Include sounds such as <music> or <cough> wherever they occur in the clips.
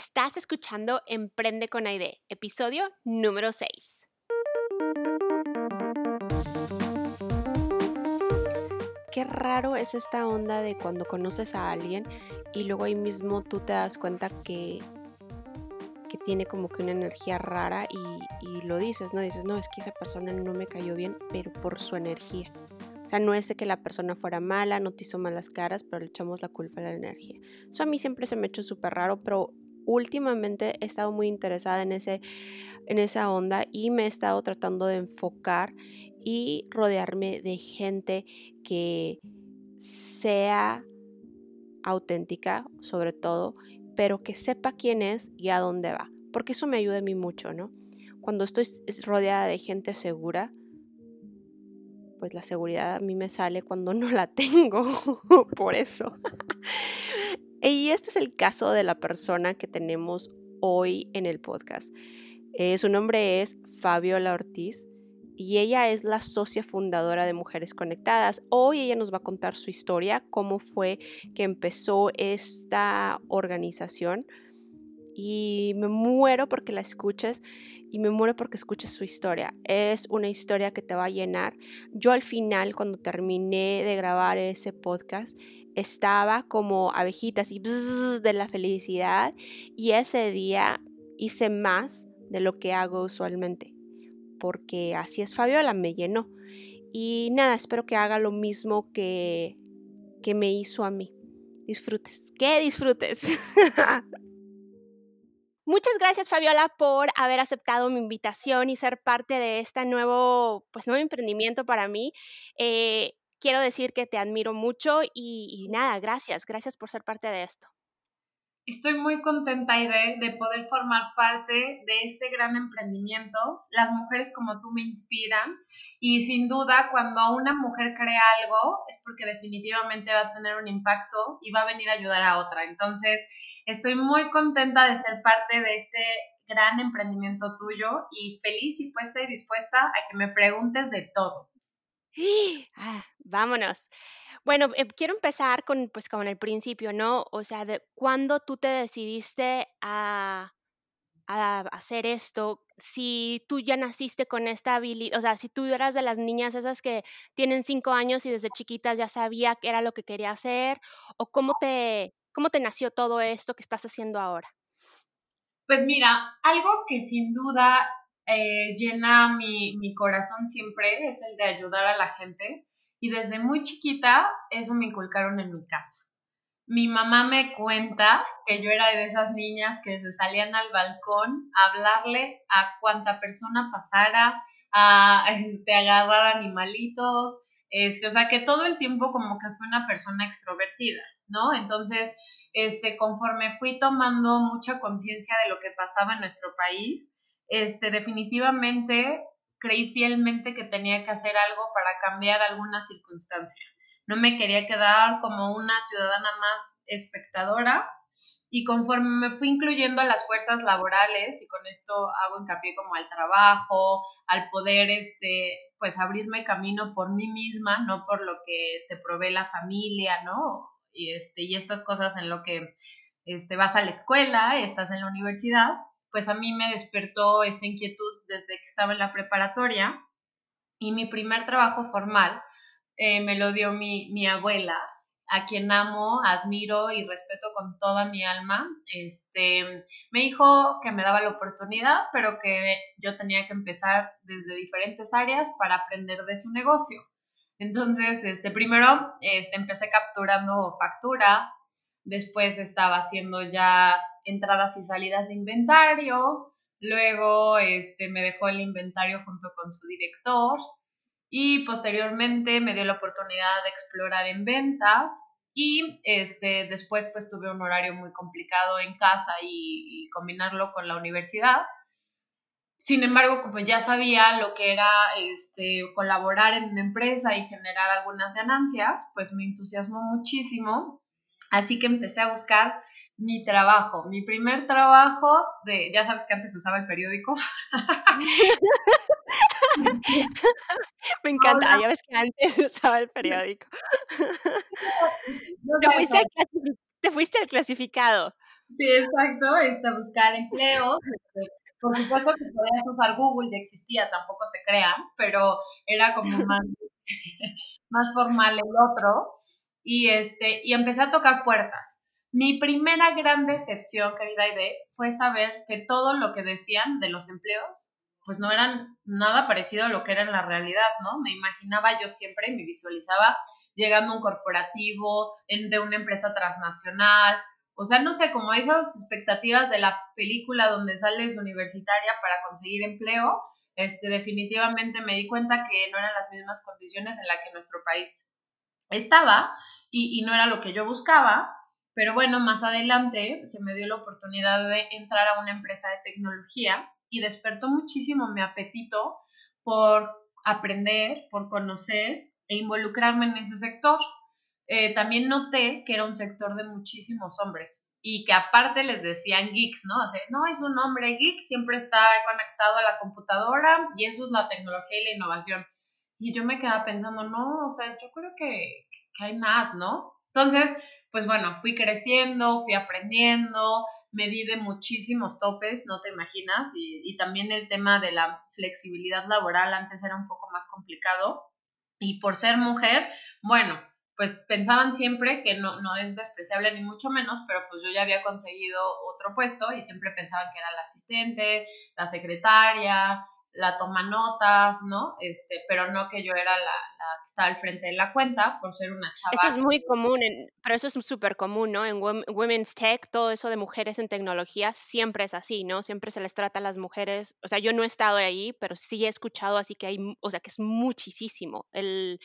Estás escuchando Emprende con Aide, episodio número 6. Qué raro es esta onda de cuando conoces a alguien y luego ahí mismo tú te das cuenta que, que tiene como que una energía rara y, y lo dices, ¿no? Dices, no, es que esa persona no me cayó bien, pero por su energía. O sea, no es de que la persona fuera mala, no te hizo malas caras, pero le echamos la culpa a la energía. Eso a mí siempre se me ha hecho súper raro, pero últimamente he estado muy interesada en, ese, en esa onda y me he estado tratando de enfocar y rodearme de gente que sea auténtica, sobre todo, pero que sepa quién es y a dónde va, porque eso me ayuda a mí mucho, ¿no? Cuando estoy rodeada de gente segura, pues la seguridad a mí me sale cuando no la <laughs> tengo, por eso. Y este es el caso de la persona que tenemos hoy en el podcast. Eh, su nombre es Fabiola Ortiz y ella es la socia fundadora de Mujeres Conectadas. Hoy ella nos va a contar su historia, cómo fue que empezó esta organización. Y me muero porque la escuches y me muero porque escuches su historia. Es una historia que te va a llenar. Yo al final, cuando terminé de grabar ese podcast, estaba como abejitas y de la felicidad y ese día hice más de lo que hago usualmente porque así es Fabiola, me llenó. Y nada, espero que haga lo mismo que, que me hizo a mí. Disfrutes, que disfrutes. <laughs> Muchas gracias Fabiola por haber aceptado mi invitación y ser parte de este nuevo, pues nuevo emprendimiento para mí. Eh, quiero decir que te admiro mucho y, nada, gracias, gracias por ser parte de esto. Estoy muy contenta, Aide, de poder formar parte de este gran emprendimiento. Las mujeres como tú me inspiran y sin duda cuando una mujer crea algo es porque definitivamente va a tener un impacto y va a venir a ayudar a otra. Entonces, estoy muy contenta de ser parte de este gran emprendimiento tuyo y feliz y puesta y dispuesta a que me preguntes de todo. Ah, vámonos. Bueno, eh, quiero empezar con, pues, con el principio, ¿no? O sea, de cuándo tú te decidiste a, a hacer esto, si tú ya naciste con esta habilidad, o sea, si tú eras de las niñas esas que tienen cinco años y desde chiquitas ya sabía que era lo que quería hacer, o cómo te, cómo te nació todo esto que estás haciendo ahora. Pues mira, algo que sin duda eh, llena mi, mi corazón siempre es el de ayudar a la gente. Y desde muy chiquita eso me inculcaron en mi casa. Mi mamá me cuenta que yo era de esas niñas que se salían al balcón a hablarle a cuanta persona pasara, a este, agarrar animalitos, este, o sea que todo el tiempo como que fue una persona extrovertida, ¿no? Entonces, este, conforme fui tomando mucha conciencia de lo que pasaba en nuestro país, este, definitivamente creí fielmente que tenía que hacer algo para cambiar alguna circunstancia. No me quería quedar como una ciudadana más espectadora y conforme me fui incluyendo a las fuerzas laborales y con esto hago hincapié como al trabajo, al poder este pues abrirme camino por mí misma, no por lo que te provee la familia, ¿no? Y este y estas cosas en lo que este vas a la escuela, estás en la universidad, pues a mí me despertó esta inquietud desde que estaba en la preparatoria y mi primer trabajo formal eh, me lo dio mi, mi, abuela, a quien amo, admiro y respeto con toda mi alma. Este, me dijo que me daba la oportunidad, pero que yo tenía que empezar desde diferentes áreas para aprender de su negocio. Entonces, este, primero este, empecé capturando facturas, después estaba haciendo ya entradas y salidas de inventario, luego este, me dejó el inventario junto con su director y posteriormente me dio la oportunidad de explorar en ventas y este, después pues tuve un horario muy complicado en casa y, combinarlo con la universidad. Sin embargo, como ya sabía lo que era este, colaborar en una empresa y generar algunas ganancias, pues me entusiasmó muchísimo. Así que empecé a buscar mi trabajo, mi primer trabajo de, ya sabes que antes usaba el periódico. <laughs> Me encanta, ya ves que antes <laughs> usaba el periódico. te, fuiste al clasificado. Sí, exacto, este, buscar empleos. Este, por supuesto que podías usar Google, ya existía, tampoco se crean, pero era como <laughs> más, más formal el otro. Y, este, y empecé a tocar puertas. Mi primera gran decepción, querida Aide, fue saber que todo lo que decían de los empleos, pues no eran nada parecido a lo que era en la realidad, ¿no? Me imaginaba yo siempre, me visualizaba llegando a un corporativo, de una empresa transnacional, o sea, no sé, como esas expectativas de la película donde sales universitaria para conseguir empleo, este, definitivamente me di cuenta que no eran las mismas condiciones en las que nuestro país estaba y no era lo que yo buscaba. Pero bueno, más adelante se me dio la oportunidad de entrar a una empresa de tecnología y despertó muchísimo mi apetito por aprender, por conocer e involucrarme en ese sector. Eh, también noté que era un sector de muchísimos hombres y que aparte les decían geeks, ¿no? No, es un hombre geek, siempre está conectado a la computadora y eso es la tecnología y la innovación. Y yo me quedaba pensando, no, o sea, yo creo que, que hay más, ¿no? Entonces, pues bueno, fui creciendo, fui aprendiendo, me di de muchísimos topes, no te imaginas, y, y, también el tema de la flexibilidad laboral antes era un poco más complicado. Y por ser mujer, bueno, pues pensaban siempre que no, no es despreciable ni mucho menos, pero pues yo ya había conseguido otro puesto y siempre pensaban que era la asistente, la secretaria, la toma notas, ¿no? Este, pero no que yo era la, la, que estaba al frente de la cuenta por ser una chava. Eso es muy común, en, pero eso es súper común, ¿no? En Women's Tech, todo eso de mujeres en tecnología siempre es así, ¿no? Siempre se les trata a las mujeres, o sea, yo no he estado ahí, pero sí he escuchado así que hay, o sea, que es muchísimo el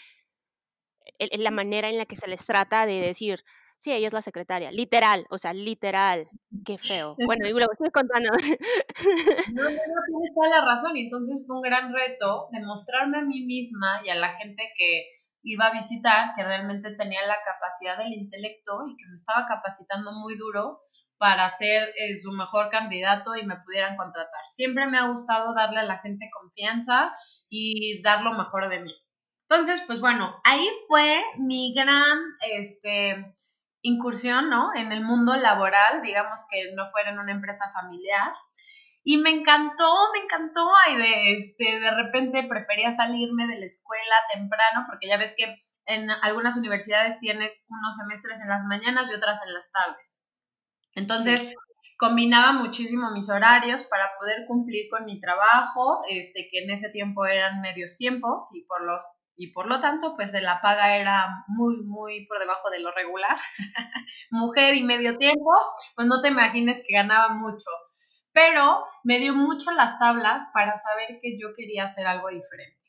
la manera en la que se les trata de decir, sí, ella es la secretaria, literal, o sea, literal, qué feo. <laughs> Bueno, y luego estoy contando. No, no, no, tienes toda la razón, entonces fue un gran reto demostrarme a mí misma y a la gente que iba a visitar que realmente tenía la capacidad del intelecto y que me estaba capacitando muy duro para ser eh, su mejor candidato y me pudieran contratar. Siempre me ha gustado darle a la gente confianza y dar lo mejor de mí. Entonces, pues bueno, ahí fue mi gran este, incursión, ¿no? En el mundo laboral, digamos que no fuera en una empresa familiar. Y me encantó, me encantó, y de, este, de repente prefería salirme de la escuela temprano, porque ya ves que en algunas universidades tienes unos semestres en las mañanas y otras en las tardes. Entonces, combinaba muchísimo mis horarios para poder cumplir con mi trabajo, este, que en ese tiempo eran medios tiempos y por lo y por lo tanto, pues la paga era muy, muy por debajo de lo regular. <laughs> Mujer y medio tiempo, pues no te imagines que ganaba mucho. Pero me dio mucho las tablas para saber que yo quería hacer algo diferente.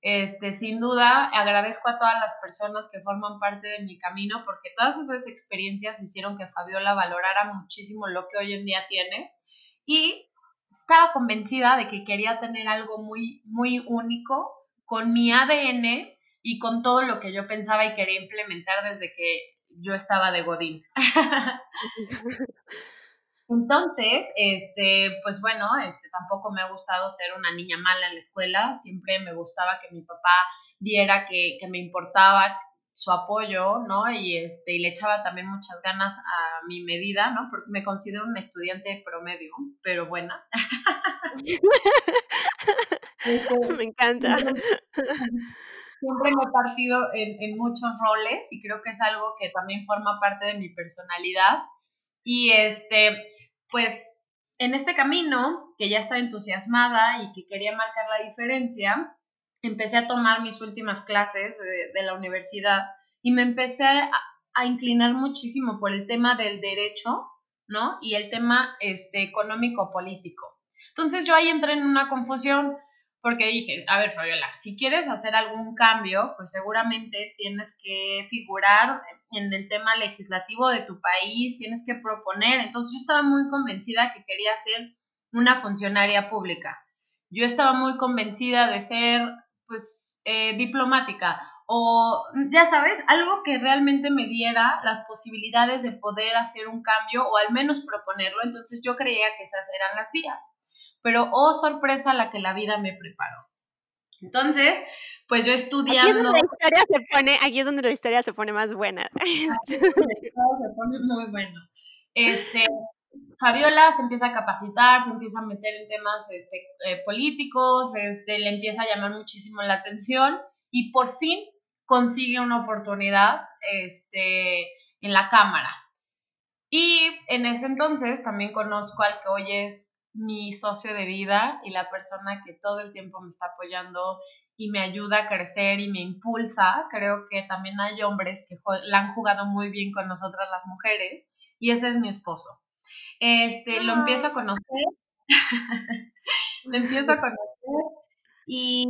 Este, sin duda, agradezco a todas las personas que forman parte de mi camino porque todas esas experiencias hicieron que Fabiola valorara muchísimo lo que hoy en día tiene y estaba convencida de que quería tener algo muy, muy único con mi ADN y con todo lo que yo pensaba y quería implementar desde que yo estaba de Godín. <laughs> Entonces, este, pues bueno, este, tampoco me ha gustado ser una niña mala en la escuela, siempre me gustaba que mi papá viera que, que me importaba su apoyo, ¿no? Y, este, y le echaba también muchas ganas a mi medida, ¿no? Porque me considero una estudiante promedio, pero buena. <laughs> me encanta. <laughs> Siempre me he partido en, en, muchos roles y creo que es algo que también forma parte de mi personalidad. Y este, pues en este camino, que ya estaba entusiasmada y que quería marcar la diferencia, empecé a tomar mis últimas clases de, de la universidad y me empecé a, a, inclinar muchísimo por el tema del derecho, ¿no? Y el tema este, económico-político. Entonces yo ahí entré en una confusión porque dije, a ver, Fabiola, si quieres hacer algún cambio, pues seguramente tienes que figurar en el tema legislativo de tu país, tienes que proponer. Entonces yo estaba muy convencida que quería ser una funcionaria pública. Yo estaba muy convencida de ser, pues, eh, diplomática o, ya sabes, algo que realmente me diera las posibilidades de poder hacer un cambio o al menos proponerlo. Entonces yo creía que esas eran las vías pero oh sorpresa la que la vida me preparó. Entonces, pues yo estudiando... Aquí es donde la historia se pone, aquí es donde la historia se pone más buena. Aquí es donde se pone muy bueno. Este, Fabiola se empieza a capacitar, se empieza a meter en temas este, eh, políticos, este, le empieza a llamar muchísimo la atención y por fin consigue una oportunidad este, en la Cámara. Y en ese entonces también conozco al que hoy es mi socio de vida y la persona que todo el tiempo me está apoyando y me ayuda a crecer y me impulsa. Creo que también hay hombres que la han jugado muy bien con nosotras las mujeres y ese es mi esposo. Este, lo empiezo a conocer, <laughs> lo empiezo a conocer y,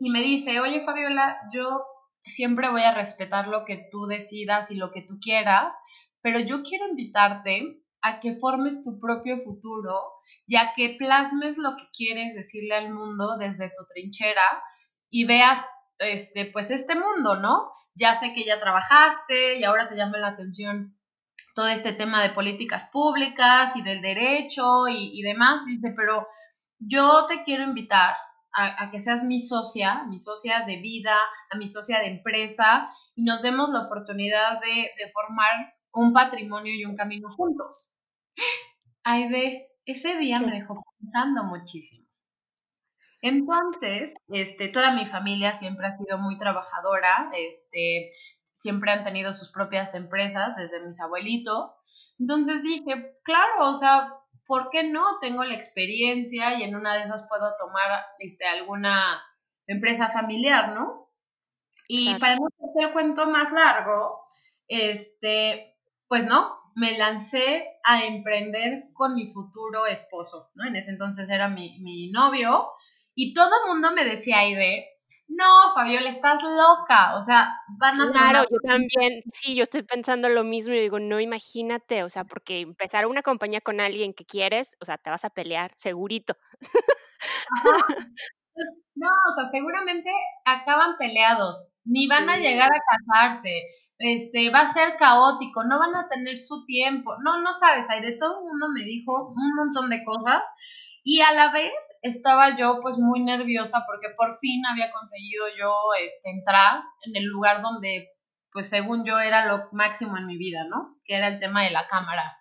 y me dice, oye Fabiola, yo siempre voy a respetar lo que tú decidas y lo que tú quieras, pero yo quiero invitarte a que formes tu propio futuro y a que plasmes lo que quieres decirle al mundo desde tu trinchera y veas este pues este mundo, ¿no? Ya sé que ya trabajaste y ahora te llama la atención todo este tema de políticas públicas y del derecho y, demás, dice, pero yo te quiero invitar a, que seas mi socia, mi socia de vida, a mi socia de empresa, y nos demos la oportunidad de, formar un patrimonio y un camino juntos. <laughs> Ay, de, ese día me dejó pensando muchísimo. Entonces, este, toda mi familia siempre ha sido muy trabajadora, este, siempre han tenido sus propias empresas desde mis abuelitos. Entonces dije, claro, o sea, ¿por qué no? Tengo la experiencia y en una de esas puedo tomar este, alguna empresa familiar, ¿no? Y para no hacer el cuento más largo, este, pues no, me lancé a emprender con mi futuro esposo, ¿no? En ese entonces era mi, mi novio y todo el mundo me decía, Aide, no, Fabiola, estás loca, o sea, van a... Claro, yo también, sí, yo estoy pensando lo mismo y digo, no, imagínate, o sea, porque empezar una compañía con alguien que quieres, o sea, te vas a pelear, segurito. <laughs> No, o sea, seguramente acaban peleados, ni van a llegar a casarse, este, va a ser caótico, no van a tener su tiempo, no, no sabes, hay de todo el mundo me dijo un montón de cosas y a la vez estaba yo pues muy nerviosa porque por fin había conseguido yo este, entrar en el lugar donde pues según yo era lo máximo en mi vida, ¿no? Que era el tema de la cámara.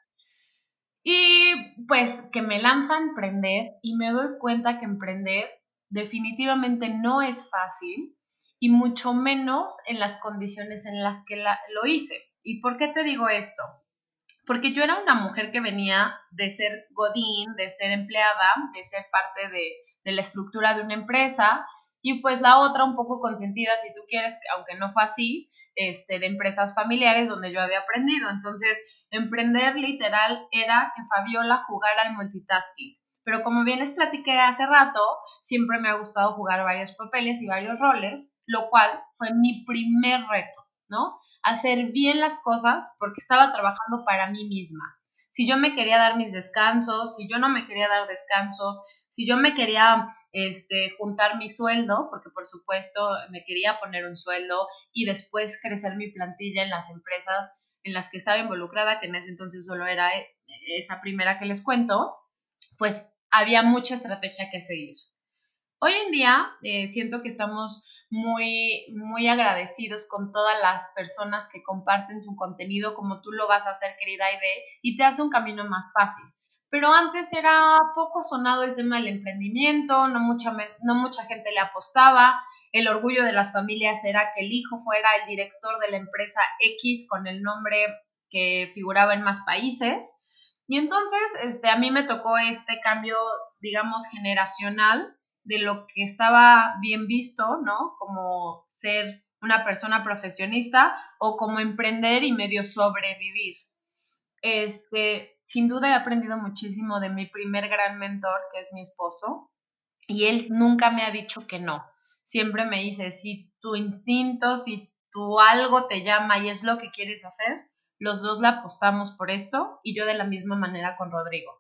Y pues que me lanzo a emprender y me doy cuenta que emprender definitivamente no es fácil y mucho menos en las condiciones en las que lo hice. ¿Y por qué te digo esto? Porque yo era una mujer que venía de ser godín, de ser empleada, de ser parte de, la estructura de una empresa, y pues la otra un poco consentida, si tú quieres, aunque no fue así, este, de empresas familiares donde yo había aprendido. Entonces, emprender literal era que Fabiola jugara al multitasking. Pero como bien les platiqué hace rato, siempre me ha gustado jugar varios papeles y varios roles, lo cual fue mi primer reto, ¿no? hacer bien las cosas porque estaba trabajando para mí misma. Si yo me quería dar mis descansos, si yo no me quería dar descansos, si yo me quería este, juntar mi sueldo, porque por supuesto me quería poner un sueldo y después crecer mi plantilla en las empresas en las que estaba involucrada, que en ese entonces solo era eh, esa primera que les cuento, pues había mucha estrategia que seguir. Hoy en día eh, siento que estamos muy, muy agradecidos con todas las personas que comparten su contenido como tú lo vas a hacer, querida Aide, y te hace un camino más fácil. Pero antes era poco sonado el tema del emprendimiento, no mucha, no mucha gente le apostaba, el orgullo de las familias era que el hijo fuera el director de la empresa X con el nombre que figuraba en más países. Y entonces este, a mí me tocó este cambio, digamos, generacional de lo que estaba bien visto, ¿no? Como ser una persona profesionista o como emprender y medio sobrevivir. Este, sin duda he aprendido muchísimo de mi primer gran mentor, que es mi esposo, y él nunca me ha dicho que no. Siempre me dice, si tu instinto, si tu algo te llama y es lo que quieres hacer, los dos la apostamos por esto y yo de la misma manera con Rodrigo.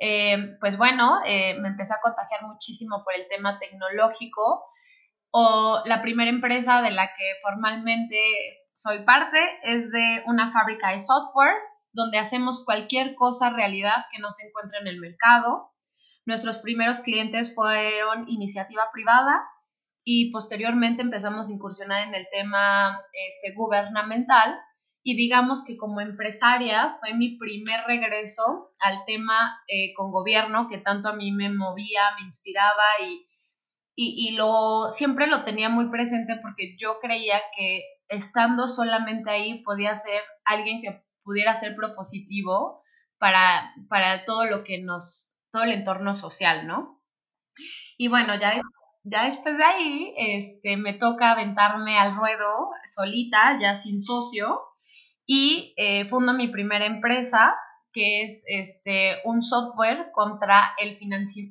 Eh, pues bueno, eh, me empecé a contagiar muchísimo por el tema tecnológico. O la primera empresa de la que formalmente soy parte es de una fábrica de software donde hacemos cualquier cosa realidad que no se encuentre en el mercado. Nuestros primeros clientes fueron iniciativa privada y posteriormente empezamos a incursionar en el tema este, gubernamental y digamos que como empresaria fue mi primer regreso al tema eh, con gobierno que tanto a mí me movía, me inspiraba y, y, lo, siempre lo tenía muy presente porque yo creía que estando solamente ahí podía ser alguien que pudiera ser propositivo para, para todo lo que nos, todo el entorno social, ¿no? Y bueno, ya, ya después de ahí este, me toca aventarme al ruedo solita, ya sin socio, y eh, fundo mi primera empresa, que es este, un software contra el,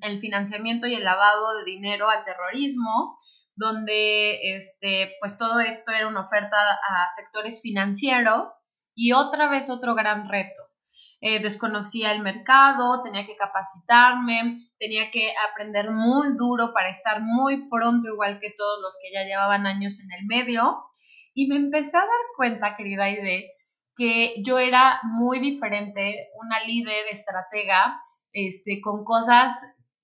el financiamiento y el lavado de dinero al terrorismo, donde este, pues todo esto era una oferta a sectores financieros y otra vez otro gran reto. Eh, desconocía el mercado, tenía que capacitarme, tenía que aprender muy duro para estar muy pronto, igual que todos los que ya llevaban años en el medio. Y me empecé a dar cuenta, querida Aide, que yo era muy diferente, una líder, estratega, este, con cosas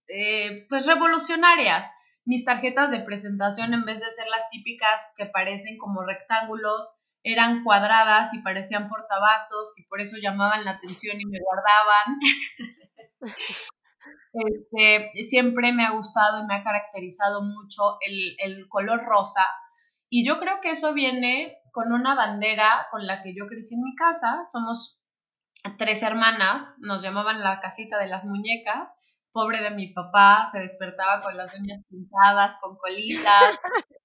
eh, pues revolucionarias. Mis tarjetas de presentación, en vez de ser las típicas que parecen como rectángulos, eran cuadradas y parecían portavasos y por eso llamaban la atención y me guardaban. <laughs> Este, siempre me ha gustado y me ha caracterizado mucho el, el color rosa y yo creo que eso viene con una bandera con la que yo crecí en mi casa. Somos tres hermanas, nos llamaban la casita de las muñecas. Pobre de mi papá, se despertaba con las uñas pintadas, con colitas.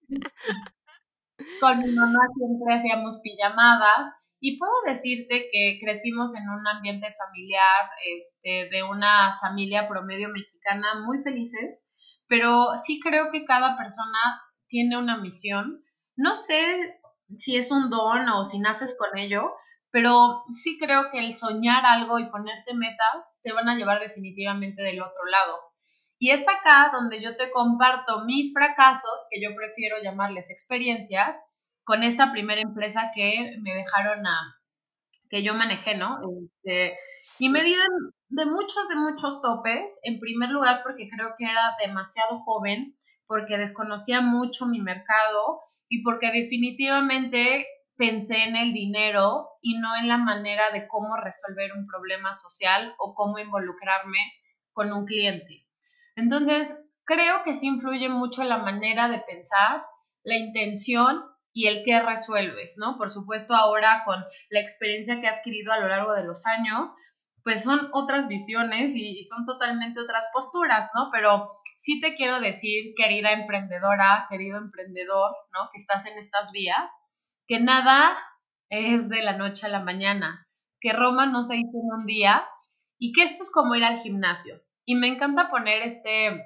<laughs> con mi mamá siempre hacíamos pijamadas. Y puedo decirte que crecimos en un ambiente familiar, este, de una familia promedio mexicana muy felices, pero sí creo que cada persona tiene una misión. No sé si es un don o si naces con ello, pero sí creo que el soñar algo y ponerte metas te van a llevar definitivamente del otro lado. Y es acá donde yo te comparto mis fracasos, que yo prefiero llamarles experiencias, con esta primera empresa que me dejaron a, que yo manejé, ¿no? Este, y me di de, muchos, de muchos topes, en primer lugar porque creo que era demasiado joven, porque desconocía mucho mi mercado y porque definitivamente pensé en el dinero y no en la manera de cómo resolver un problema social o cómo involucrarme con un cliente. Entonces, creo que sí influye mucho la manera de pensar, la intención y el qué resuelves, ¿no? Por supuesto, ahora con la experiencia que he adquirido a lo largo de los años, pues son otras visiones y, son totalmente otras posturas, ¿no? Pero sí te quiero decir, querida emprendedora, querido emprendedor, ¿no? Que estás en estas vías, que nada es de la noche a la mañana, que Roma no se hizo en un día y que esto es como ir al gimnasio. Y me encanta poner este,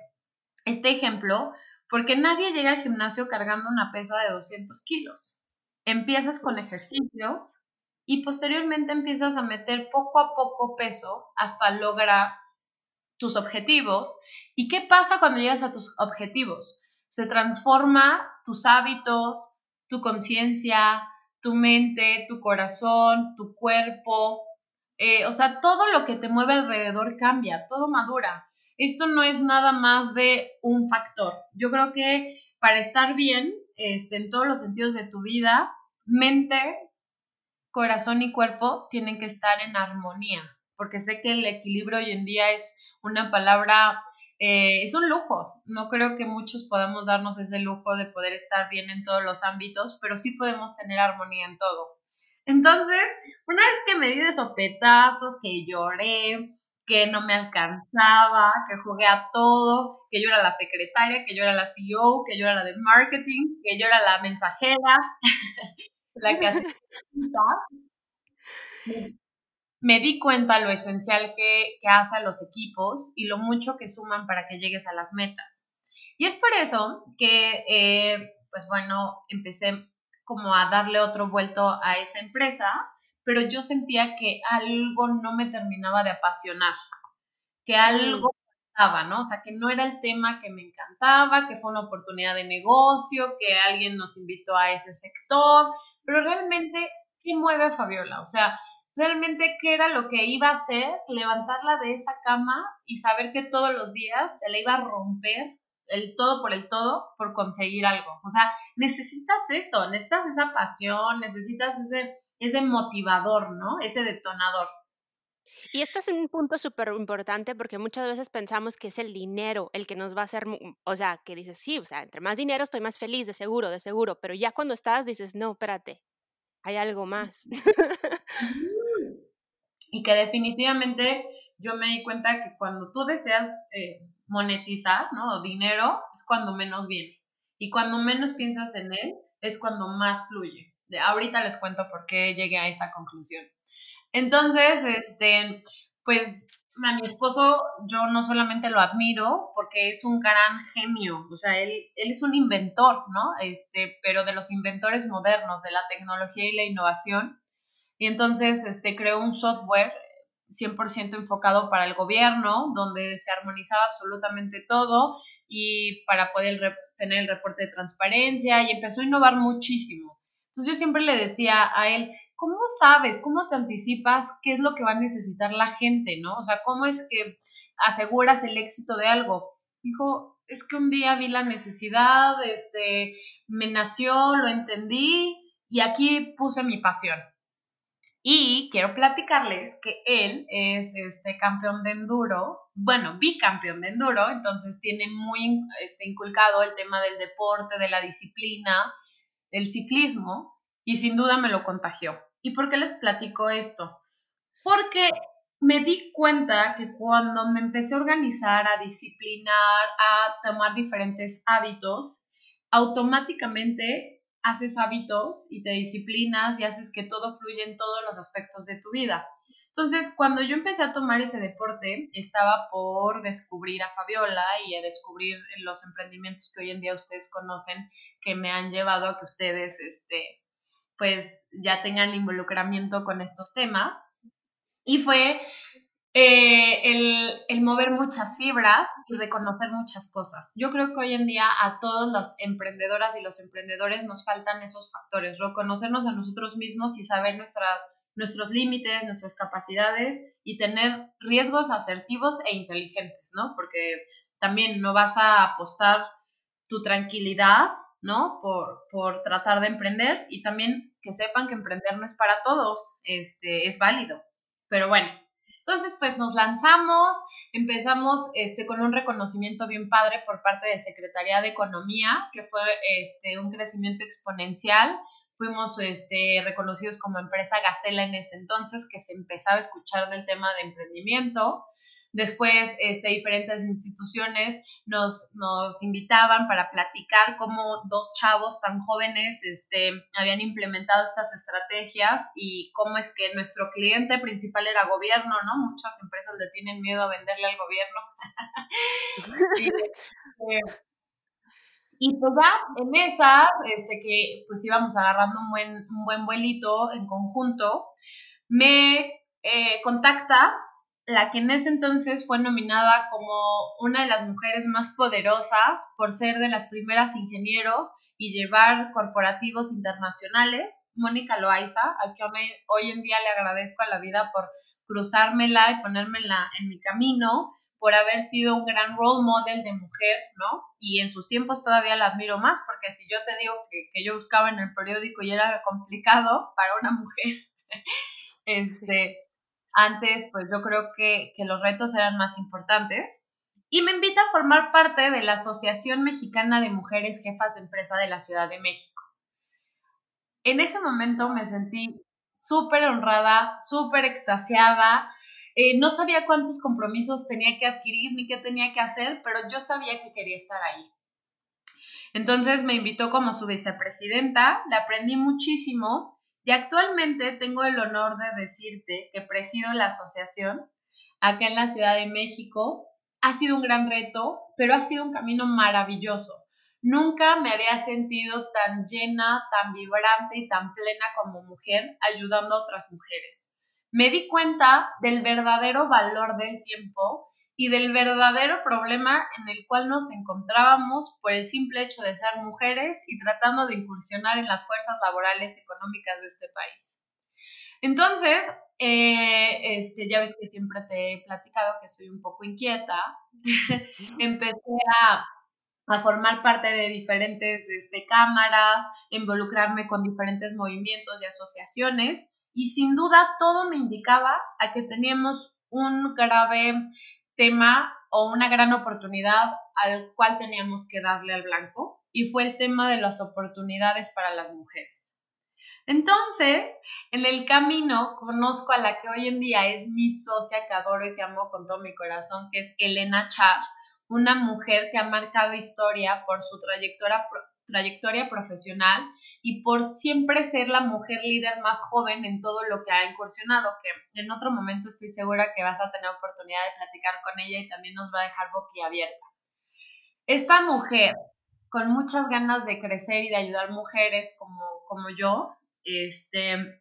este ejemplo porque nadie llega al gimnasio cargando una pesa de 200 kilos. Empiezas con ejercicios y posteriormente empiezas a meter poco a poco peso hasta lograr tus objetivos. ¿Y qué pasa cuando llegas a tus objetivos? Se transforma tus hábitos, tu conciencia, tu mente, tu corazón, tu cuerpo. Eh, o sea, todo lo que te mueve alrededor cambia, todo madura. Esto no es nada más de un factor. Yo creo que para estar bien este, en todos los sentidos de tu vida, mente, corazón y cuerpo tienen que estar en armonía porque sé que el equilibrio hoy en día es una palabra, eh, es un lujo. No creo que muchos podamos darnos ese lujo de poder estar bien en todos los ámbitos, pero sí podemos tener armonía en todo. Entonces, una vez que me di de sopetazos, que lloré, que no me alcanzaba, que jugué a todo, que yo era la secretaria, que yo era la CEO, que yo era la de marketing, que yo era la mensajera, <laughs> la que <laughs> me di cuenta lo esencial que, que hace a los equipos y lo mucho que suman para que llegues a las metas. Y es por eso que, eh, pues bueno, empecé como a darle otro vuelto a esa empresa, pero yo sentía que algo no me terminaba de apasionar, que algo estaba, ¿no? O sea, que no era el tema que me encantaba, que fue una oportunidad de negocio, que alguien nos invitó a ese sector, pero realmente, ¿qué mueve a Fabiola? O sea, realmente qué era lo que iba a hacer, levantarla de esa cama y saber que todos los días se le iba a romper el todo por el todo por conseguir algo. O sea, necesitas eso, necesitas esa pasión, necesitas ese, ese motivador, ¿no? Ese detonador. Y esto es un punto súper importante porque muchas veces pensamos que es el dinero el que nos va a hacer, o sea, que dices, sí, o sea, entre más dinero estoy más feliz, de seguro, de seguro, pero ya cuando estás dices, no, espérate, hay algo más. Y que definitivamente yo me di cuenta que cuando tú deseas eh, monetizar, ¿no? Dinero, es cuando menos viene. Y cuando menos piensas en él, es cuando más fluye. De, ahorita les cuento por qué llegué a esa conclusión. Entonces, este, pues a mi esposo yo no solamente lo admiro porque es un gran genio, o sea, él, él es un inventor, ¿no? Este, pero de los inventores modernos, de la tecnología y la innovación. Y entonces, este, creó un software 100% enfocado para el gobierno, donde se armonizaba absolutamente todo y para poder tener el reporte de transparencia y empezó a innovar muchísimo. Entonces yo siempre le decía a él, ¿cómo sabes, cómo te anticipas qué es lo que va a necesitar la gente, no? O sea, ¿cómo es que aseguras el éxito de algo? Dijo, es que un día vi la necesidad, este, me nació, lo entendí y aquí puse mi pasión. Y quiero platicarles que él es este campeón de enduro, bueno, bicampeón de enduro, entonces tiene muy este, inculcado el tema del deporte, de la disciplina, del ciclismo, y sin duda me lo contagió. ¿Y por qué les platico esto? Porque me di cuenta que cuando me empecé a organizar, a disciplinar, a tomar diferentes hábitos, automáticamente haces hábitos y te disciplinas y haces que todo fluya en todos los aspectos de tu vida. Entonces, cuando yo empecé a tomar ese deporte, estaba por descubrir a Fabiola y a descubrir los emprendimientos que hoy en día ustedes conocen que me han llevado a que ustedes este, pues ya tengan involucramiento con estos temas. Y fue eh, el, mover muchas fibras y reconocer muchas cosas. Yo creo que hoy en día a todas las emprendedoras y los emprendedores nos faltan esos factores, reconocernos a nosotros mismos y saber nuestra, nuestros límites, nuestras capacidades y tener riesgos asertivos e inteligentes, ¿no? Porque también no vas a apostar tu tranquilidad ¿no? Por, por tratar de emprender y también que sepan que emprender no es para todos, este, es válido. Pero bueno, entonces pues nos lanzamos, empezamos este, con un reconocimiento bien padre por parte de Secretaría de Economía, que fue este, un crecimiento exponencial. Fuimos este, reconocidos como empresa Gacela en ese entonces, que se empezaba a escuchar del tema de emprendimiento. Después, este, diferentes instituciones nos, invitaban para platicar cómo dos chavos tan jóvenes este, habían implementado estas estrategias y cómo es que nuestro cliente principal era gobierno, ¿no? Muchas empresas le tienen miedo a venderle al gobierno. <laughs> y, este, y pues ya, en esas, este, que pues íbamos agarrando un buen, un buen vuelito en conjunto, me eh, contacta la que en ese entonces fue nominada como una de las mujeres más poderosas por ser de las primeras ingenieros y llevar corporativos internacionales, Mónica Loaiza, a quien hoy en día le agradezco a la vida por cruzármela y ponérmela en mi camino, por haber sido un gran role model de mujer, ¿no? Y en sus tiempos todavía la admiro más, porque si yo te digo que, que yo buscaba en el periódico y era complicado para una <laughs> mujer, este, antes, pues yo creo que, los retos eran más importantes. Y me invita a formar parte de la Asociación Mexicana de Mujeres Jefas de Empresa de la Ciudad de México. En ese momento me sentí súper honrada, súper extasiada. Eh, no sabía cuántos compromisos tenía que adquirir ni qué tenía que hacer, pero yo sabía que quería estar ahí. Entonces me invitó como su vicepresidenta, le aprendí muchísimo y actualmente tengo el honor de decirte que presido la asociación acá en la Ciudad de México. Ha sido un gran reto, pero ha sido un camino maravilloso. Nunca me había sentido tan llena, tan vibrante y tan plena como mujer ayudando a otras mujeres. Me di cuenta del verdadero valor del tiempo y del verdadero problema en el cual nos encontrábamos por el simple hecho de ser mujeres y tratando de incursionar en las fuerzas laborales económicas de este país. Entonces, eh, este, ya ves que siempre te he platicado que soy un poco inquieta. <laughs> Empecé a, formar parte de diferentes este, cámaras, involucrarme con diferentes movimientos y asociaciones y sin duda todo me indicaba a que teníamos un grave tema o una gran oportunidad al cual teníamos que darle al blanco y fue el tema de las oportunidades para las mujeres. Entonces, en el camino conozco a la que hoy en día es mi socia que adoro y que amo con todo mi corazón, que es Elena Char, una mujer que ha marcado historia por su trayectoria, trayectoria profesional y por siempre ser la mujer líder más joven en todo lo que ha incursionado, que en otro momento estoy segura que vas a tener oportunidad de platicar con ella y también nos va a dejar boquiabierta. Esta mujer, con muchas ganas de crecer y de ayudar mujeres como, como yo, este,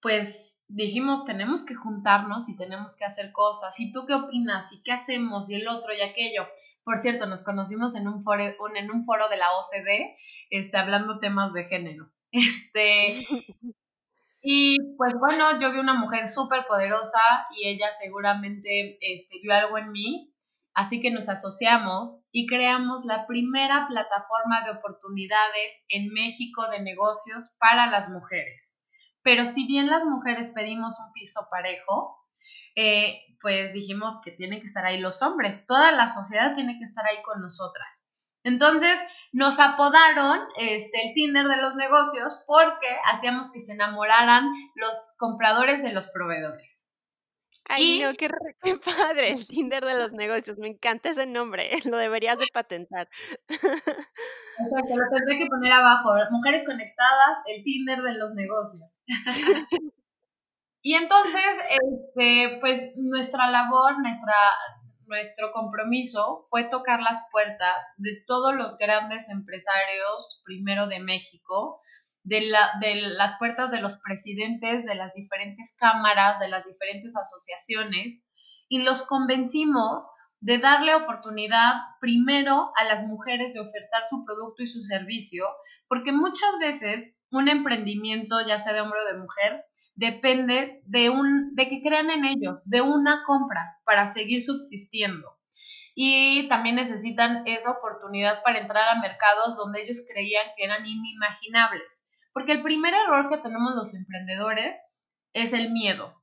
pues dijimos, tenemos que juntarnos y tenemos que hacer cosas. ¿Y tú qué opinas? ¿Y qué hacemos? Y el otro y aquello. Por cierto, nos conocimos en un foro, de la OCDE, este, hablando temas de género. <laughs> Este, y pues bueno, yo vi una mujer súper poderosa y ella seguramente este, vio algo en mí. Así que nos asociamos y creamos la primera plataforma de oportunidades en México de negocios para las mujeres. Pero si bien las mujeres pedimos un piso parejo, eh, pues dijimos que tienen que estar ahí los hombres, toda la sociedad tiene que estar ahí con nosotras. Entonces nos apodaron este, el Tinder de los negocios porque hacíamos que se enamoraran los compradores de los proveedores. Ay, no, qué, <laughs> qué, padre, el Tinder de los negocios. Me encanta ese nombre, <laughs> lo deberías de patentar. Exacto, lo tendré que poner abajo. Mujeres conectadas, el Tinder de los negocios. <laughs> y entonces, este, pues nuestra labor, nuestra, nuestro compromiso fue tocar las puertas de todos los grandes empresarios, primero de México, de, la, de, las puertas de los presidentes de las diferentes cámaras, de las diferentes asociaciones, y los convencimos de darle oportunidad primero a las mujeres de ofertar su producto y su servicio, porque muchas veces un emprendimiento, ya sea de hombre o de mujer, depende de, un, de que crean en ellos, de una compra para seguir subsistiendo. Y también necesitan esa oportunidad para entrar a mercados donde ellos creían que eran inimaginables. Porque el primer error que tenemos los emprendedores es el miedo.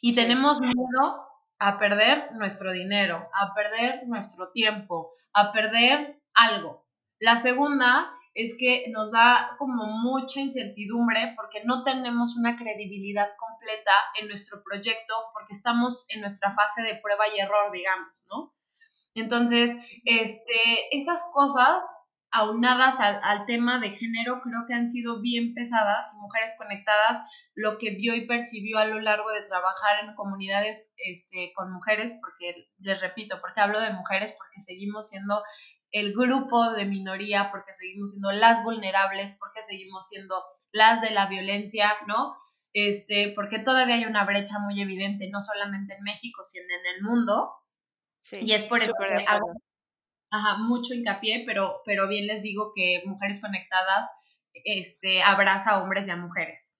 Y tenemos miedo a perder nuestro dinero, a perder nuestro tiempo, a perder algo. La segunda es que nos da como mucha incertidumbre porque no tenemos una credibilidad completa en nuestro proyecto porque estamos en nuestra fase de prueba y error, digamos, ¿no? Entonces, este, esas cosas aunadas al, tema de género, creo que han sido bien pesadas y Mujeres Conectadas lo que vio y percibió a lo largo de trabajar en comunidades este, con mujeres, porque les repito, porque hablo de mujeres, porque seguimos siendo el grupo de minoría, porque seguimos siendo las vulnerables, porque seguimos siendo las de la violencia, ¿no? Este, porque todavía hay una brecha muy evidente, no solamente en México, sino en el mundo. Sí, y es por eso que ajá, mucho hincapié, pero, pero bien les digo que Mujeres Conectadas este, abraza a hombres y a mujeres.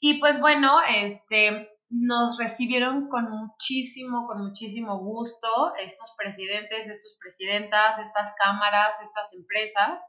Y pues bueno, este, nos recibieron con muchísimo, con muchísimo gusto estos presidentes, estas presidentas, estas cámaras, estas empresas,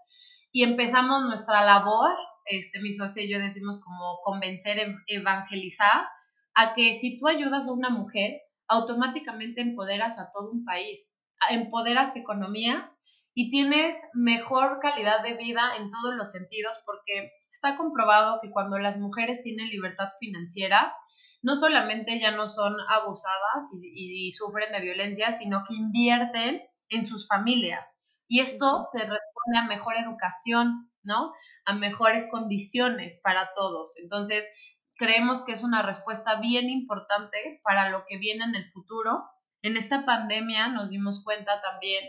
y empezamos nuestra labor, este, mi socio y yo decimos como convencer, evangelizar, a que si tú ayudas a una mujer, automáticamente empoderas a todo un país empoderas economías y tienes mejor calidad de vida en todos los sentidos porque está comprobado que cuando las mujeres tienen libertad financiera, no solamente ya no son abusadas y, sufren de violencia, sino que invierten en sus familias. Y esto te responde a mejor educación, ¿no? A mejores condiciones para todos. Entonces, creemos que es una respuesta bien importante para lo que viene en el futuro en esta pandemia nos dimos cuenta también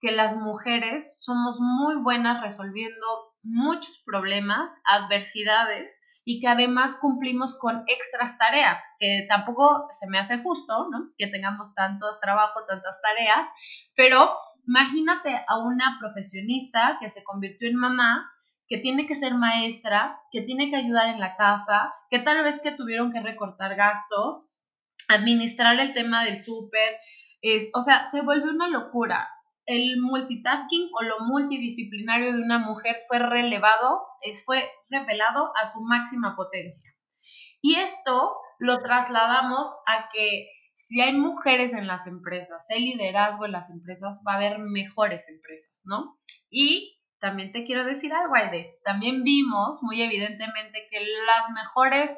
que las mujeres somos muy buenas resolviendo muchos problemas, adversidades y que además cumplimos con extras tareas, que tampoco se me hace justo. Que tengamos tanto trabajo, tantas tareas, pero imagínate a una profesionista que se convirtió en mamá, que tiene que ser maestra, que tiene que ayudar en la casa, que tal vez que tuvieron que recortar gastos, administrar el tema del súper, o sea, se vuelve una locura. El multitasking o lo multidisciplinario de una mujer fue relevado, fue revelado a su máxima potencia. Y esto lo trasladamos a que si hay mujeres en las empresas, hay liderazgo en las empresas, va a haber mejores empresas, ¿no? Y también te quiero decir algo, Aide, también vimos muy evidentemente que las mejores,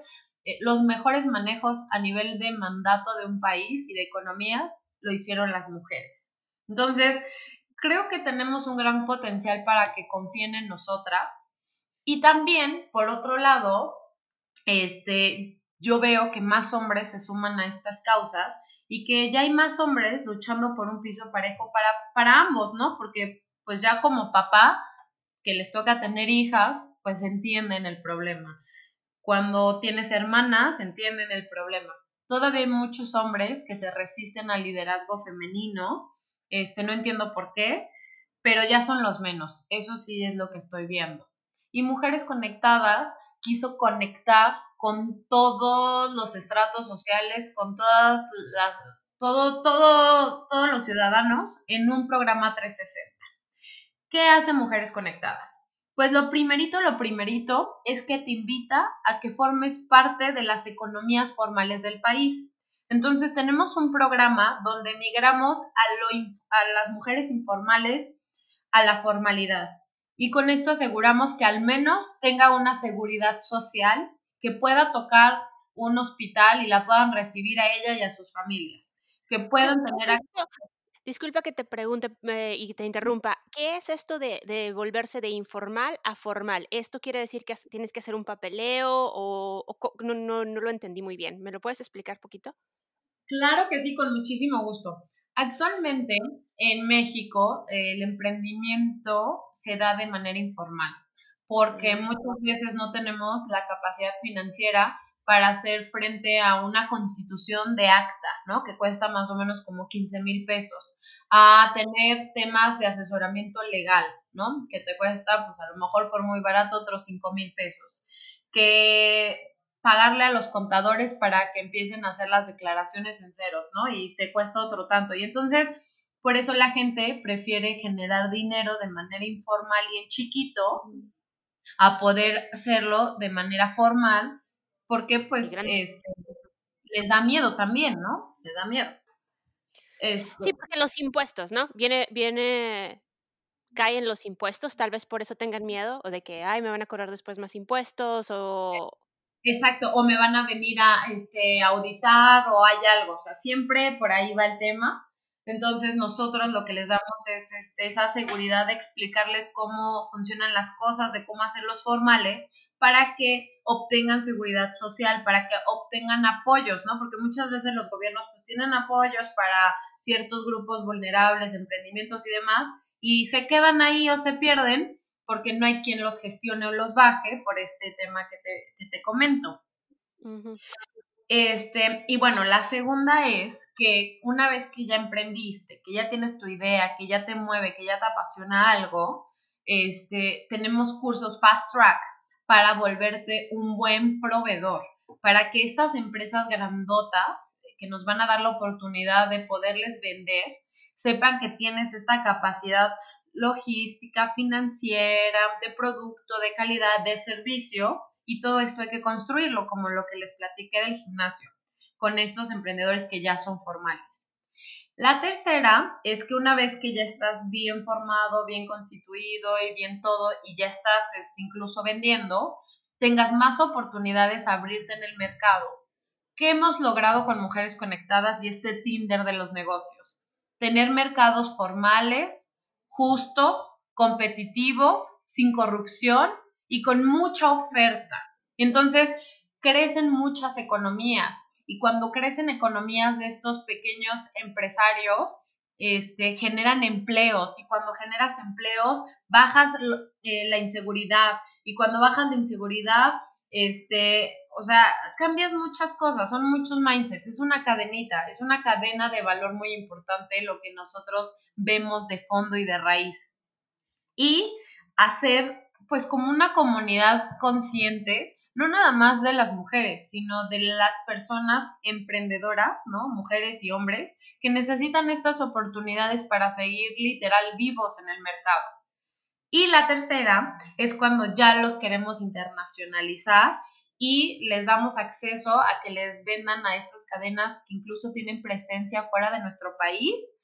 eh, los mejores manejos a nivel de mandato de un país y de economías lo hicieron las mujeres. Entonces, creo que tenemos un gran potencial para que confíen en nosotras. Y también, por otro lado, este, yo veo que más hombres se suman a estas causas y que ya hay más hombres luchando por un piso parejo para, para ambos, ¿no? Porque pues ya como papá, que les toca tener hijas, pues entienden el problema. Cuando tienes hermanas, entienden el problema. Todavía hay muchos hombres que se resisten al liderazgo femenino, este, no entiendo por qué, pero ya son los menos, eso sí es lo que estoy viendo. Y Mujeres Conectadas quiso conectar con todos los estratos sociales, con todas las, todo, todo, todos los ciudadanos en un programa 360. ¿Qué hace Mujeres Conectadas? Pues lo primerito, lo primerito es que te invita a que formes parte de las economías formales del país. Entonces tenemos un programa donde migramos a, a las mujeres informales a la formalidad. Y con esto aseguramos que al menos tenga una seguridad social que pueda tocar un hospital y la puedan recibir a ella y a sus familias, que puedan tener Disculpa que te pregunte eh, y te interrumpa. ¿Qué es esto de, volverse de informal a formal? ¿Esto quiere decir que tienes que hacer un papeleo o, no, no, no, lo entendí muy bien? ¿Me lo puedes explicar poquito? Claro que sí, con muchísimo gusto. Actualmente en México el emprendimiento se da de manera informal porque muchas veces no tenemos la capacidad financiera para hacer frente a una constitución de acta, ¿no? Que cuesta más o menos como 15 mil pesos, a tener temas de asesoramiento legal, ¿no? Que te cuesta, pues a lo mejor por muy barato, otros 5 mil pesos, que pagarle a los contadores para que empiecen a hacer las declaraciones en ceros, ¿no? Y te cuesta otro tanto. Y entonces, por eso la gente prefiere generar dinero de manera informal y en chiquito a poder hacerlo de manera formal, porque pues este, les da miedo también, ¿no? Les da miedo. Sí, porque los impuestos, ¿no? Viene, viene, caen los impuestos, tal vez por eso tengan miedo, o de que, ay, me van a cobrar después más impuestos, o... Exacto, o me van a venir a este, auditar, o hay algo, o sea, siempre por ahí va el tema. Entonces nosotros lo que les damos es este, esa seguridad de explicarles cómo funcionan las cosas, de cómo hacerlos formales para que obtengan seguridad social, para que obtengan apoyos, ¿no? Porque muchas veces los gobiernos pues tienen apoyos para ciertos grupos vulnerables, emprendimientos y demás, y se quedan ahí o se pierden porque no hay quien los gestione o los baje por este tema que te, que te comento. Este, y bueno, la segunda es que una vez que ya emprendiste, que ya tienes tu idea, que ya te mueve, que ya te apasiona algo, este, tenemos cursos fast track para volverte un buen proveedor, para que estas empresas grandotas que nos van a dar la oportunidad de poderles vender, sepan que tienes esta capacidad logística, financiera, de producto, de calidad, de servicio y todo esto hay que construirlo, como lo que les platiqué del gimnasio, con estos emprendedores que ya son formales. La tercera es que una vez que ya estás bien formado, bien constituido y bien todo, y ya estás este, incluso vendiendo, tengas más oportunidades a abrirte en el mercado. ¿Qué hemos logrado con Mujeres Conectadas y este Tinder de los negocios? Tener mercados formales, justos, competitivos, sin corrupción y con mucha oferta. Entonces, crecen muchas economías y cuando crecen economías de estos pequeños empresarios, este, generan empleos y cuando generas empleos, bajas eh, la inseguridad y cuando bajan de inseguridad, este, o sea, cambias muchas cosas, son muchos mindsets, es una cadenita, es una cadena de valor muy importante lo que nosotros vemos de fondo y de raíz. Y hacer pues como una comunidad consciente no nada más de las mujeres, sino de las personas emprendedoras, ¿no? Mujeres y hombres, que necesitan estas oportunidades para seguir literal vivos en el mercado. Y la tercera es cuando ya los queremos internacionalizar y les damos acceso a que les vendan a estas cadenas que incluso tienen presencia fuera de nuestro país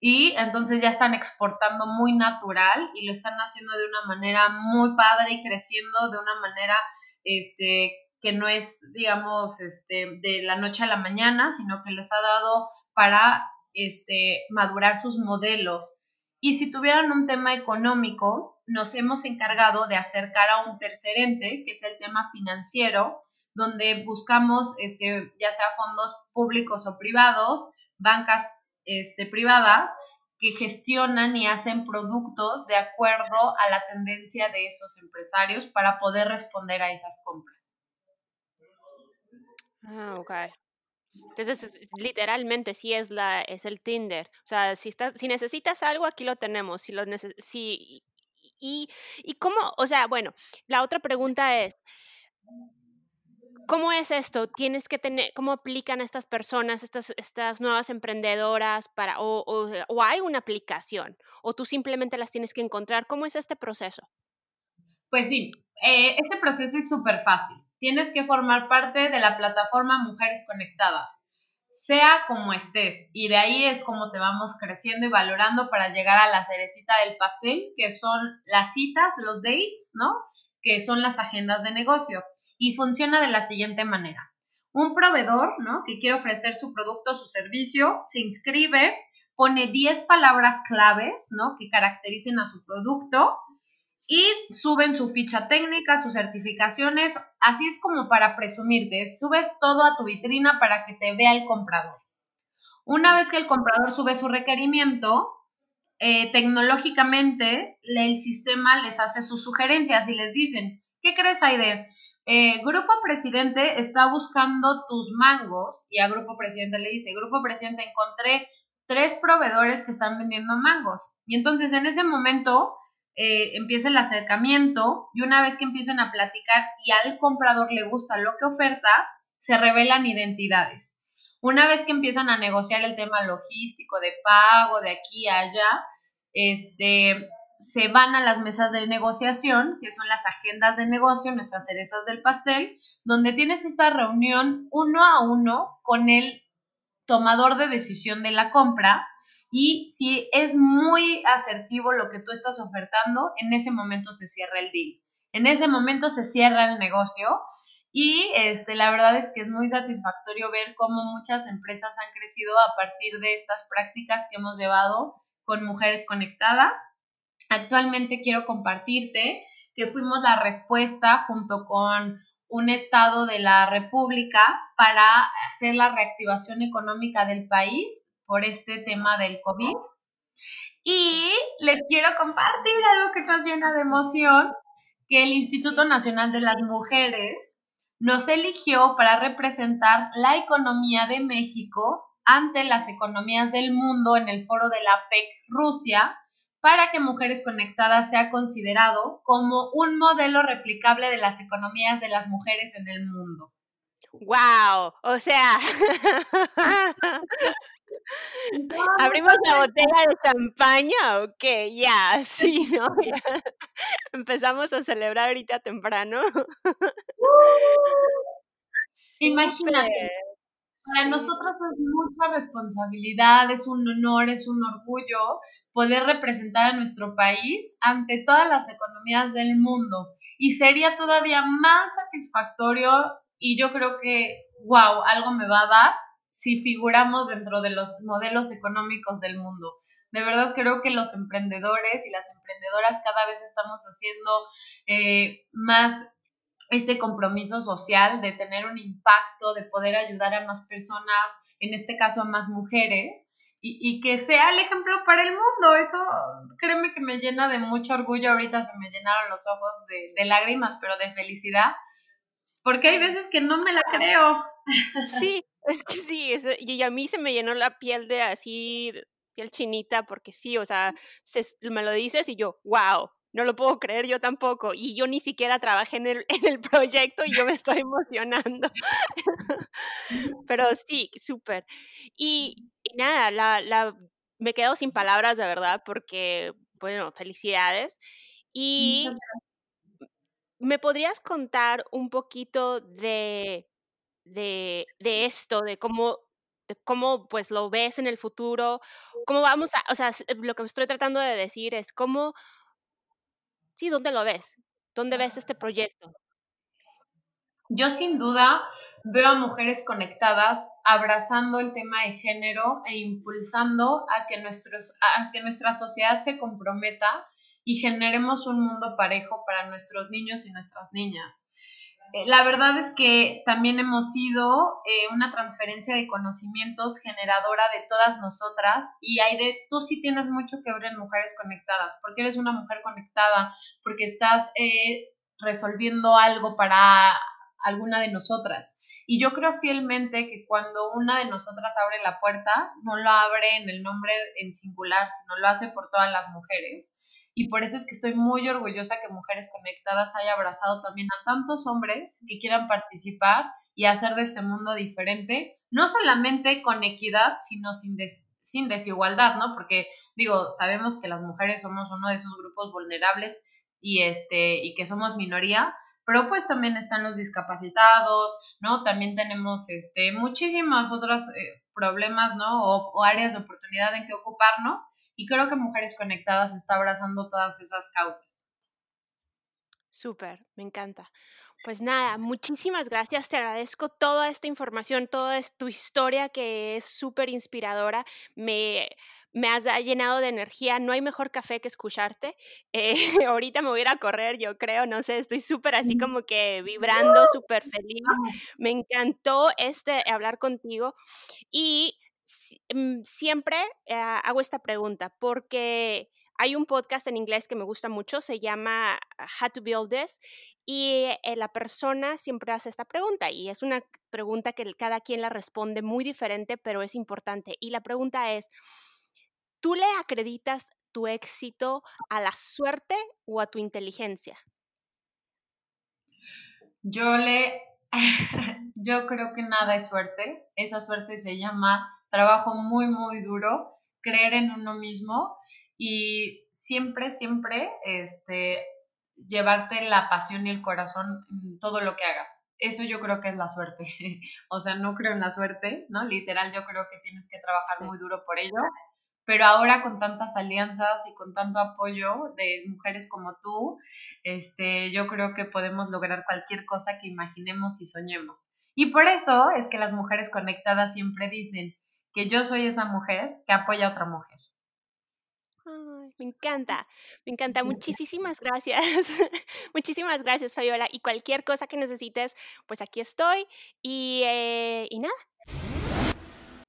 y entonces ya están exportando muy natural y lo están haciendo de una manera muy padre y creciendo de una manera este que no es digamos este de la noche a la mañana, sino que les ha dado para este madurar sus modelos. Y si tuvieran un tema económico, nos hemos encargado de acercar a un tercer ente, que es el tema financiero, donde buscamos este, ya sea fondos públicos o privados, bancas este, privadas, que gestionan y hacen productos de acuerdo a la tendencia de esos empresarios para poder responder a esas compras. Ah, ok. Entonces, literalmente sí es la es el Tinder. O sea, si estás si necesitas algo, aquí lo tenemos. Si lo si y, y cómo, o sea, bueno, la otra pregunta es, ¿cómo es esto? Tienes que tener, ¿cómo aplican estas personas, estas, estas nuevas emprendedoras para, o, o, hay una aplicación, o tú simplemente las tienes que encontrar? ¿Cómo es este proceso? Pues sí, eh, este proceso es súper fácil. Tienes que formar parte de la plataforma Mujeres Conectadas sea como estés. Y de ahí es como te vamos creciendo y valorando para llegar a la cerecita del pastel, que son las citas, los dates, ¿no? Que son las agendas de negocio. Y funciona de la siguiente manera. Un proveedor, ¿no? Que quiere ofrecer su producto o su servicio, se inscribe, pone 10 palabras claves, ¿no? Que caractericen a su producto y suben su ficha técnica, sus certificaciones, así es como para presumirte, subes todo a tu vitrina para que te vea el comprador. Una vez que el comprador sube su requerimiento, eh, tecnológicamente el sistema les hace sus sugerencias y les dicen, ¿qué crees, Aide? Eh, Grupo Presidente está buscando tus mangos y a Grupo Presidente le dice, Grupo Presidente, encontré tres proveedores que están vendiendo mangos. Y entonces en ese momento eh, empieza el acercamiento y una vez que empiezan a platicar y al comprador le gusta lo que ofertas, se revelan identidades. Una vez que empiezan a negociar el tema logístico, de pago, de aquí a allá, este, se van a las mesas de negociación, que son las agendas de negocio, nuestras cerezas del pastel, donde tienes esta reunión uno a uno con el tomador de decisión de la compra y si es muy asertivo lo que tú estás ofertando, en ese momento se cierra el deal. En ese momento se cierra el negocio y este, la verdad es que es muy satisfactorio ver cómo muchas empresas han crecido a partir de estas prácticas que hemos llevado con mujeres conectadas. Actualmente quiero compartirte que fuimos la respuesta junto con un estado de la República para hacer la reactivación económica del país por este tema del COVID. Y les quiero compartir algo que nos llena de emoción, que el Instituto Nacional de las Mujeres nos eligió para representar la economía de México ante las economías del mundo en el foro de la PEC Rusia para que Mujeres Conectadas sea considerado como un modelo replicable de las economías de las mujeres en el mundo. ¡Wow! O sea, <laughs> ¿Abrimos la botella de champaña o qué? Ya, <laughs> sí, ¿no? Empezamos a celebrar ahorita temprano. <laughs> Imagínate, para nosotros es mucha responsabilidad, es un honor, es un orgullo poder representar a nuestro país ante todas las economías del mundo. Y sería todavía más satisfactorio y yo creo que, wow, algo me va a dar si figuramos dentro de los modelos económicos del mundo. De verdad creo que los emprendedores y las emprendedoras cada vez estamos haciendo eh, más este compromiso social de tener un impacto, de poder ayudar a más personas, en este caso a más mujeres, y, que sea el ejemplo para el mundo. Eso créeme que me llena de mucho orgullo. Ahorita se me llenaron los ojos de, de lágrimas, pero de felicidad, porque hay veces que no me la creo. Sí, es que sí, y a mí se me llenó la piel de así, piel chinita, porque sí, o sea, me lo dices y yo, wow, no lo puedo creer yo tampoco. Y yo ni siquiera trabajé en el, <laughs> en el proyecto y yo me estoy emocionando. <laughs> <laughs> Pero sí, súper. Y, nada, la, la, me quedo sin palabras de verdad porque, bueno, felicidades. Y me podrías contar un poquito de, de, de esto, de cómo cómo pues lo ves en el futuro, cómo vamos a, o sea, lo que estoy tratando de decir es cómo, sí, ¿dónde lo ves? ¿Dónde ves este proyecto? Yo sin duda veo a mujeres conectadas abrazando el tema de género e impulsando a que, nuestros, a que nuestra sociedad se comprometa y generemos un mundo parejo para nuestros niños y nuestras niñas. Eh, la verdad es que también hemos sido eh, una transferencia de conocimientos generadora de todas nosotras y hay de, tú sí tienes mucho que ver en Mujeres Conectadas, porque eres una mujer conectada, porque estás eh, resolviendo algo para alguna de nosotras. Y yo creo fielmente que cuando una de nosotras abre la puerta, no lo abre en el nombre en singular, sino lo hace por todas las mujeres y por eso es que estoy muy orgullosa que Mujeres Conectadas haya abrazado también a tantos hombres que quieran participar y hacer de este mundo diferente, no solamente con equidad, sino sin, desigualdad, ¿no? Porque digo, sabemos que las mujeres somos uno de esos grupos vulnerables y, este, y que somos minoría, pero pues también están los discapacitados, ¿no? También tenemos este, muchísimas otros eh, problemas, ¿no? o áreas de oportunidad en que ocuparnos y creo que Mujeres Conectadas está abrazando todas esas causas. Súper, me encanta. Pues nada, muchísimas gracias. Te agradezco toda esta información, toda tu historia que es súper inspiradora. Me, me has llenado de energía. No hay mejor café que escucharte. Eh, <laughs> ahorita me voy a ir a correr, yo creo, no sé, estoy súper así como que vibrando, súper feliz. Me encantó este hablar contigo. Y Mm, siempre eh, hago esta pregunta porque hay un podcast en inglés que me gusta mucho, se llama How to Build This, y eh, la persona siempre hace esta pregunta y es una pregunta que cada quien la responde muy diferente, pero es importante. Y la pregunta es, ¿tú le acreditas tu éxito a la suerte o a tu inteligencia? Yo le, <laughs> yo creo que nada es suerte, esa suerte se llama trabajo muy, muy duro, creer en uno mismo y siempre, siempre este, llevarte la pasión y el corazón en todo lo que hagas. Eso yo creo que es la suerte. <laughs> o sea, no creo en la suerte, ¿no? Literal, yo creo que tienes que trabajar muy duro por ello. Pero ahora con tantas alianzas y con tanto apoyo de mujeres como tú, este, yo creo que podemos lograr cualquier cosa que imaginemos y soñemos. Y por eso es que las mujeres conectadas siempre dicen, que yo soy esa mujer que apoya a otra mujer. me encanta, me encanta. Muchísimas gracias. <laughs> Muchísimas gracias, Fabiola. Y cualquier cosa que necesites, pues aquí estoy. Y, eh, y nada.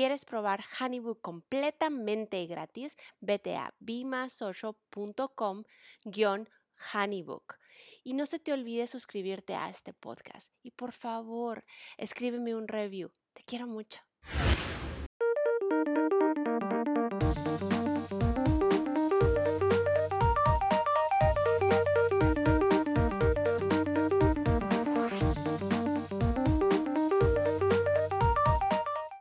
quieres probar Honeybook completamente gratis, vete a bimasocialcom honeybook Y no se te olvide suscribirte a este podcast. Y por favor, escríbeme un review. Te quiero mucho.